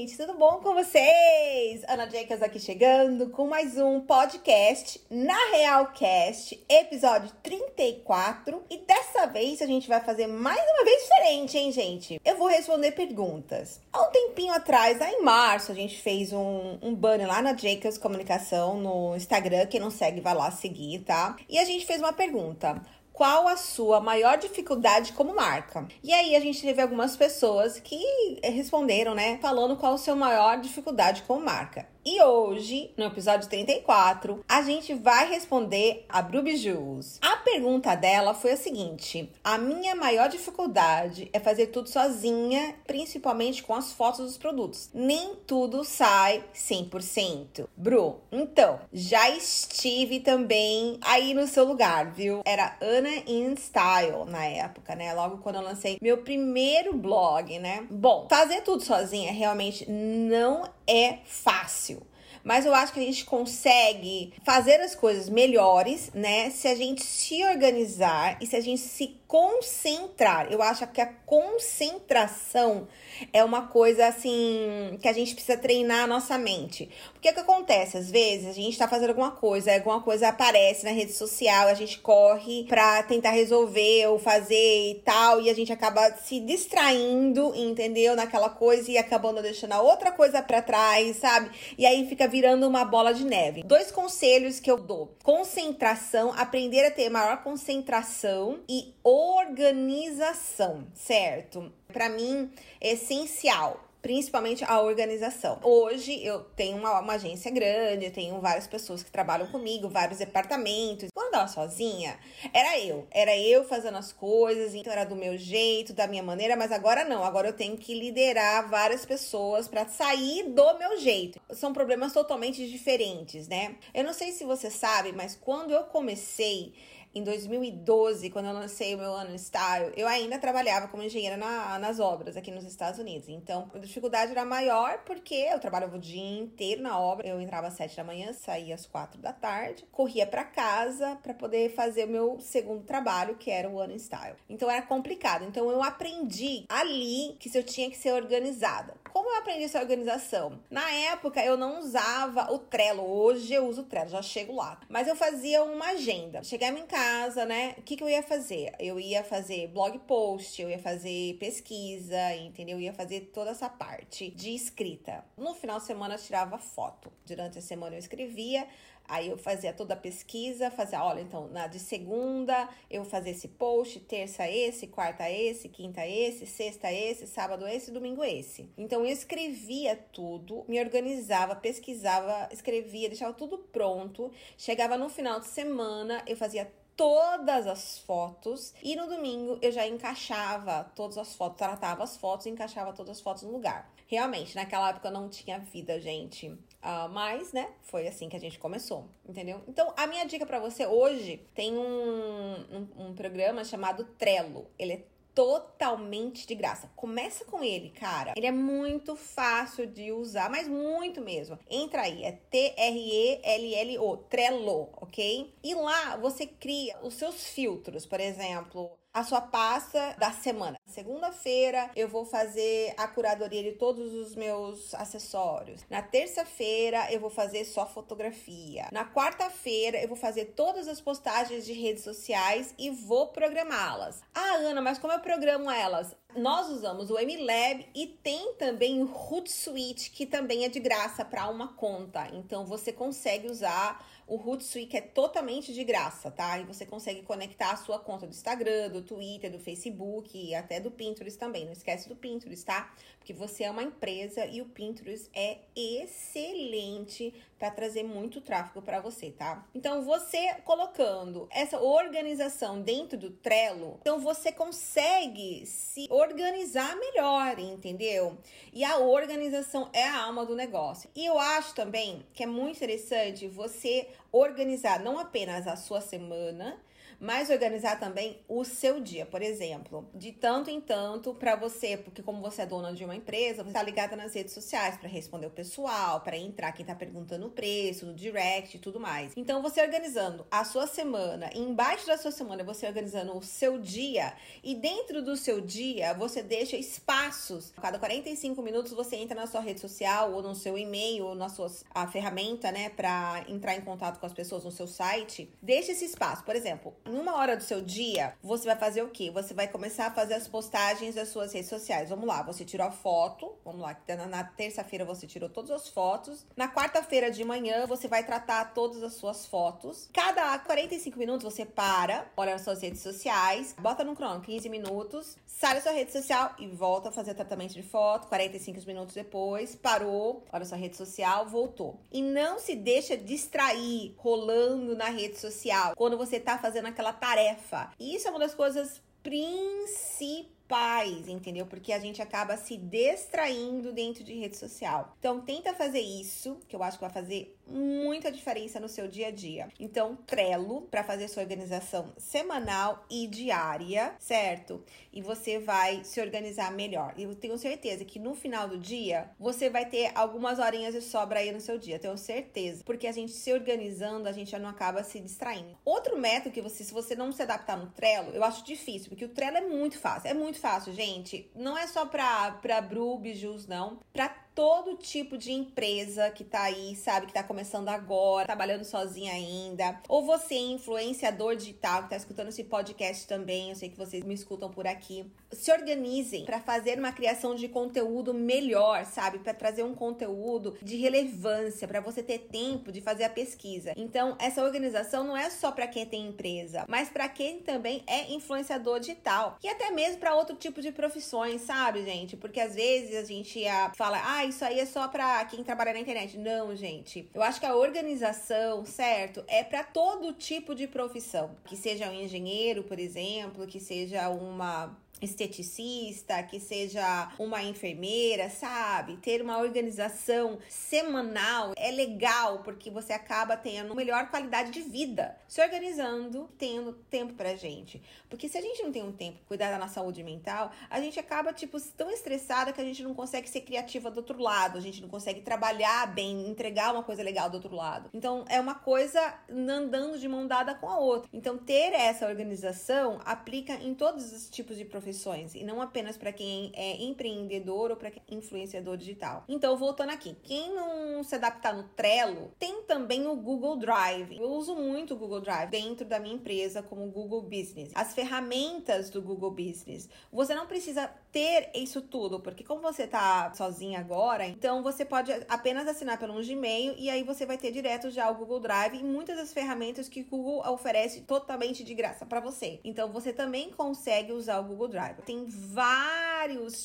gente? Tudo bom com vocês? Ana Jacobs aqui chegando com mais um podcast na Realcast, episódio 34. E dessa vez a gente vai fazer mais uma vez diferente, hein, gente? Eu vou responder perguntas. Há um tempinho atrás, lá em março, a gente fez um, um banner lá na Jacobs Comunicação no Instagram. Quem não segue, vai lá seguir, tá? E a gente fez uma pergunta qual a sua maior dificuldade como marca. E aí a gente teve algumas pessoas que responderam, né, falando qual a sua maior dificuldade como marca. E hoje, no episódio 34, a gente vai responder a Bruby Jules. A pergunta dela foi a seguinte: A minha maior dificuldade é fazer tudo sozinha, principalmente com as fotos dos produtos. Nem tudo sai 100%. Bru, então, já estive também aí no seu lugar, viu? Era Ana in Style na época, né? Logo quando eu lancei meu primeiro blog, né? Bom, fazer tudo sozinha realmente não é fácil mas eu acho que a gente consegue fazer as coisas melhores, né? Se a gente se organizar e se a gente se concentrar. Eu acho que a concentração é uma coisa assim que a gente precisa treinar a nossa mente. Porque o que acontece? Às vezes a gente tá fazendo alguma coisa, alguma coisa aparece na rede social, a gente corre pra tentar resolver ou fazer e tal, e a gente acaba se distraindo, entendeu? Naquela coisa e acabando deixando a outra coisa para trás, sabe? E aí fica virando uma bola de neve. Dois conselhos que eu dou: concentração, aprender a ter maior concentração e organização, certo? Para mim é essencial principalmente a organização. Hoje eu tenho uma, uma, agência grande, eu tenho várias pessoas que trabalham comigo, vários departamentos. Quando eu sozinha, era eu, era eu fazendo as coisas, então era do meu jeito, da minha maneira, mas agora não, agora eu tenho que liderar várias pessoas para sair do meu jeito. São problemas totalmente diferentes, né? Eu não sei se você sabe, mas quando eu comecei em 2012, quando eu lancei o meu ano Style, eu ainda trabalhava como engenheira na, nas obras aqui nos Estados Unidos. Então, a dificuldade era maior porque eu trabalhava o dia inteiro na obra. Eu entrava às 7 da manhã, saía às 4 da tarde, corria para casa para poder fazer o meu segundo trabalho, que era o ano Style. Então, era complicado. Então, eu aprendi ali que eu tinha que ser organizada. Como eu aprendi essa organização? Na época eu não usava o Trello, hoje eu uso o Trello, já chego lá. Mas eu fazia uma agenda. Chegava em casa, né? O que, que eu ia fazer? Eu ia fazer blog post, eu ia fazer pesquisa, entendeu? Eu ia fazer toda essa parte de escrita. No final de semana eu tirava foto. Durante a semana eu escrevia. Aí eu fazia toda a pesquisa, fazia, olha, então, na de segunda eu fazer esse post, terça esse, quarta esse, quinta esse, sexta esse, sábado esse, domingo esse. Então eu escrevia tudo, me organizava, pesquisava, escrevia, deixava tudo pronto. Chegava no final de semana, eu fazia todas as fotos e no domingo eu já encaixava todas as fotos, tratava as fotos e encaixava todas as fotos no lugar. Realmente, naquela época não tinha vida, gente. Uh, mas, né, foi assim que a gente começou, entendeu? Então, a minha dica para você hoje tem um, um, um programa chamado Trello. Ele é totalmente de graça. Começa com ele, cara. Ele é muito fácil de usar, mas muito mesmo. Entra aí, é T-R-E-L-L-O, Trello, ok? E lá você cria os seus filtros, por exemplo, a sua pasta da semana. Segunda-feira eu vou fazer a curadoria de todos os meus acessórios. Na terça-feira eu vou fazer só fotografia. Na quarta-feira eu vou fazer todas as postagens de redes sociais e vou programá-las. Ah, Ana, mas como eu programo elas? Nós usamos o MLab e tem também o Hootsuite, que também é de graça para uma conta. Então você consegue usar o Hootsuite, é totalmente de graça, tá? E você consegue conectar a sua conta do Instagram, do Twitter, do Facebook e até do Pinterest também. Não esquece do Pinterest, tá? Porque você é uma empresa e o Pinterest é excelente para trazer muito tráfego para você, tá? Então você colocando essa organização dentro do Trello, então você consegue se organizar melhor, entendeu? E a organização é a alma do negócio. E eu acho também que é muito interessante você organizar não apenas a sua semana, mas organizar também o seu dia, por exemplo, de tanto em tanto para você, porque como você é dona de uma empresa, você tá ligada nas redes sociais para responder o pessoal, para entrar quem tá perguntando o preço, no direct e tudo mais. Então você organizando a sua semana, embaixo da sua semana você organizando o seu dia e dentro do seu dia você deixa espaços. A cada 45 minutos você entra na sua rede social ou no seu e-mail ou na sua ferramenta, né, para entrar em contato com as pessoas no seu site. Deixa esse espaço, por exemplo, em uma hora do seu dia, você vai fazer o quê? Você vai começar a fazer as postagens das suas redes sociais. Vamos lá, você tirou a foto. Vamos lá, na terça-feira você tirou todas as fotos. Na quarta-feira de manhã, você vai tratar todas as suas fotos. Cada 45 minutos você para, olha as suas redes sociais, bota no crono 15 minutos, sai da sua rede social e volta a fazer tratamento de foto. 45 minutos depois, parou, olha a sua rede social, voltou. E não se deixa distrair rolando na rede social quando você tá fazendo aquela tarefa. E isso é uma das coisas principais pais, entendeu? Porque a gente acaba se distraindo dentro de rede social. Então, tenta fazer isso, que eu acho que vai fazer muita diferença no seu dia a dia. Então, Trello para fazer sua organização semanal e diária, certo? E você vai se organizar melhor. Eu tenho certeza que no final do dia você vai ter algumas horinhas de sobra aí no seu dia, tenho certeza, porque a gente se organizando, a gente já não acaba se distraindo. Outro método que você, se você não se adaptar no Trello, eu acho difícil, porque o Trello é muito fácil, é muito fácil, gente. Não é só pra, pra Bru, Bijus, não. Pra todo tipo de empresa que tá aí, sabe, que tá começando agora, trabalhando sozinha ainda, ou você é influenciador digital que tá escutando esse podcast também, eu sei que vocês me escutam por aqui. Se organizem para fazer uma criação de conteúdo melhor, sabe, para trazer um conteúdo de relevância, para você ter tempo de fazer a pesquisa. Então, essa organização não é só para quem tem empresa, mas para quem também é influenciador digital e até mesmo para outro tipo de profissões, sabe, gente? Porque às vezes a gente fala, ah, isso aí é só para quem trabalha na internet. Não, gente. Eu acho que a organização, certo, é para todo tipo de profissão. Que seja um engenheiro, por exemplo, que seja uma esteticista, que seja uma enfermeira, sabe? Ter uma organização semanal é legal porque você acaba tendo melhor qualidade de vida, se organizando, tendo tempo pra gente. Porque se a gente não tem um tempo cuidar da nossa saúde mental, a gente acaba tipo tão estressada que a gente não consegue ser criativa do outro lado, a gente não consegue trabalhar bem, entregar uma coisa legal do outro lado. Então é uma coisa andando de mão dada com a outra. Então ter essa organização aplica em todos os tipos de profissões profissões e não apenas para quem é empreendedor ou para é influenciador digital. Então, voltando aqui, quem não se adaptar no Trello, tem também o Google Drive. Eu uso muito o Google Drive dentro da minha empresa como Google Business. As ferramentas do Google Business. Você não precisa ter isso tudo, porque como você tá sozinha agora, então você pode apenas assinar pelo Gmail e aí você vai ter direto já o Google Drive e muitas das ferramentas que o Google oferece totalmente de graça para você. Então você também consegue usar o Google Drive. Tem vários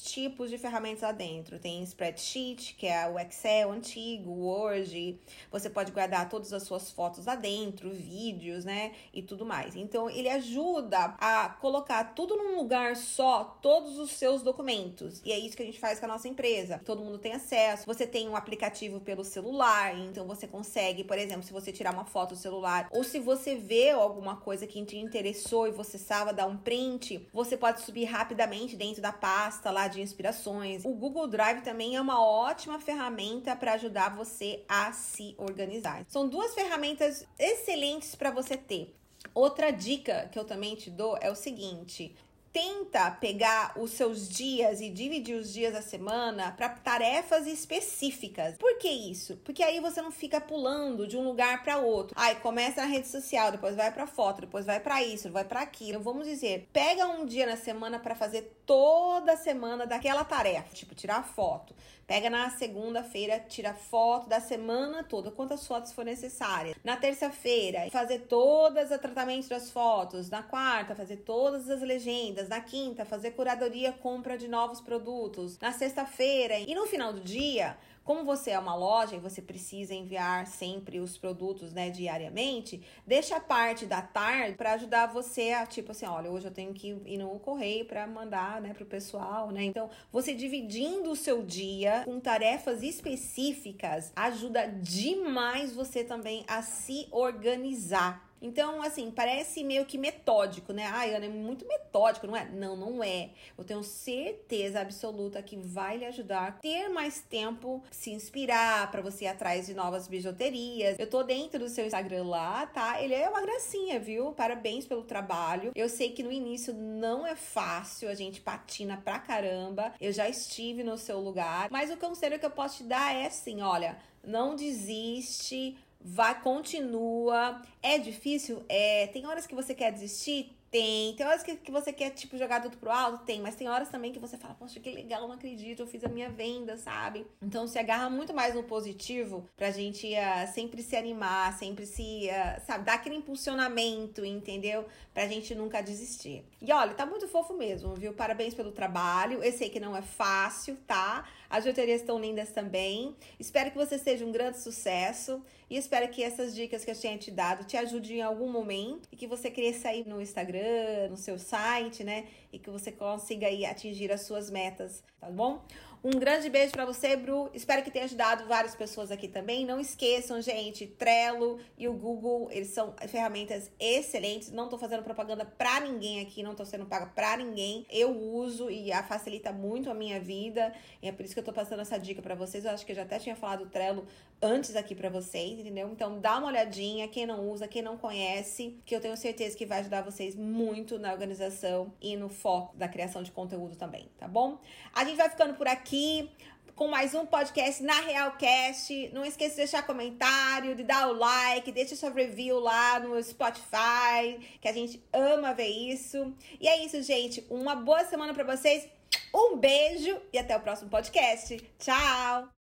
tipos de ferramentas lá dentro. Tem spreadsheet, que é o Excel antigo, Word. Você pode guardar todas as suas fotos lá dentro, vídeos, né? E tudo mais. Então, ele ajuda a colocar tudo num lugar só, todos os seus documentos. E é isso que a gente faz com a nossa empresa. Todo mundo tem acesso. Você tem um aplicativo pelo celular, então você consegue, por exemplo, se você tirar uma foto do celular, ou se você vê alguma coisa que te interessou e você sabe dar um print, você pode subir rapidamente dentro da pasta lá de inspirações. O Google Drive também é uma ótima ferramenta para ajudar você a se organizar. São duas ferramentas excelentes para você ter. Outra dica que eu também te dou é o seguinte: tenta pegar os seus dias e dividir os dias da semana para tarefas específicas. Por que isso? Porque aí você não fica pulando de um lugar para outro. Aí começa na rede social, depois vai para foto, depois vai para isso, vai para aquilo. Vamos dizer, pega um dia na semana para fazer toda semana daquela tarefa, tipo tirar foto. Pega na segunda-feira, tira foto da semana toda, quantas fotos for necessárias. Na terça-feira, fazer todas os tratamentos das fotos. Na quarta, fazer todas as legendas na quinta, fazer curadoria, compra de novos produtos. Na sexta-feira e no final do dia, como você é uma loja e você precisa enviar sempre os produtos, né, diariamente, deixa a parte da tarde para ajudar você a tipo assim, olha, hoje eu tenho que ir no correio para mandar, né, pro pessoal, né? Então, você dividindo o seu dia com tarefas específicas ajuda demais você também a se organizar. Então, assim, parece meio que metódico, né? Ai, Ana, é muito metódico, não é? Não, não é. Eu tenho certeza absoluta que vai lhe ajudar a ter mais tempo, se inspirar para você ir atrás de novas bijuterias. Eu tô dentro do seu Instagram lá, tá? Ele é uma gracinha, viu? Parabéns pelo trabalho. Eu sei que no início não é fácil, a gente patina pra caramba. Eu já estive no seu lugar, mas o conselho que eu posso te dar é assim, olha, não desiste, vai, continua. É difícil? É. Tem horas que você quer desistir? Tem. Tem horas que, que você quer, tipo, jogar tudo pro alto? Tem. Mas tem horas também que você fala, poxa, que legal, não acredito, eu fiz a minha venda, sabe? Então se agarra muito mais no positivo pra gente uh, sempre se animar, sempre se, uh, sabe, dar aquele impulsionamento, entendeu? Pra gente nunca desistir. E olha, tá muito fofo mesmo, viu? Parabéns pelo trabalho. Eu sei que não é fácil, tá? As joterias estão lindas também. Espero que você seja um grande sucesso e espero que essas dicas que eu tinha te dado te ajudem em algum momento e que você cresça aí no Instagram, no seu site, né? E que você consiga aí atingir as suas metas, tá bom? Um grande beijo para você, Bru. Espero que tenha ajudado várias pessoas aqui também. Não esqueçam, gente, Trello e o Google, eles são ferramentas excelentes. Não tô fazendo propaganda para ninguém aqui, não tô sendo paga para ninguém. Eu uso e a facilita muito a minha vida. É por isso que eu tô passando essa dica para vocês. Eu acho que eu já até tinha falado do Trello antes aqui para vocês, entendeu? Então dá uma olhadinha, quem não usa, quem não conhece, que eu tenho certeza que vai ajudar vocês muito na organização e no foco da criação de conteúdo também, tá bom? A gente vai ficando por aqui aqui com mais um podcast na Realcast. Não esqueça de deixar comentário, de dar o like, deixa sua review lá no Spotify, que a gente ama ver isso. E é isso, gente. Uma boa semana para vocês. Um beijo e até o próximo podcast. Tchau!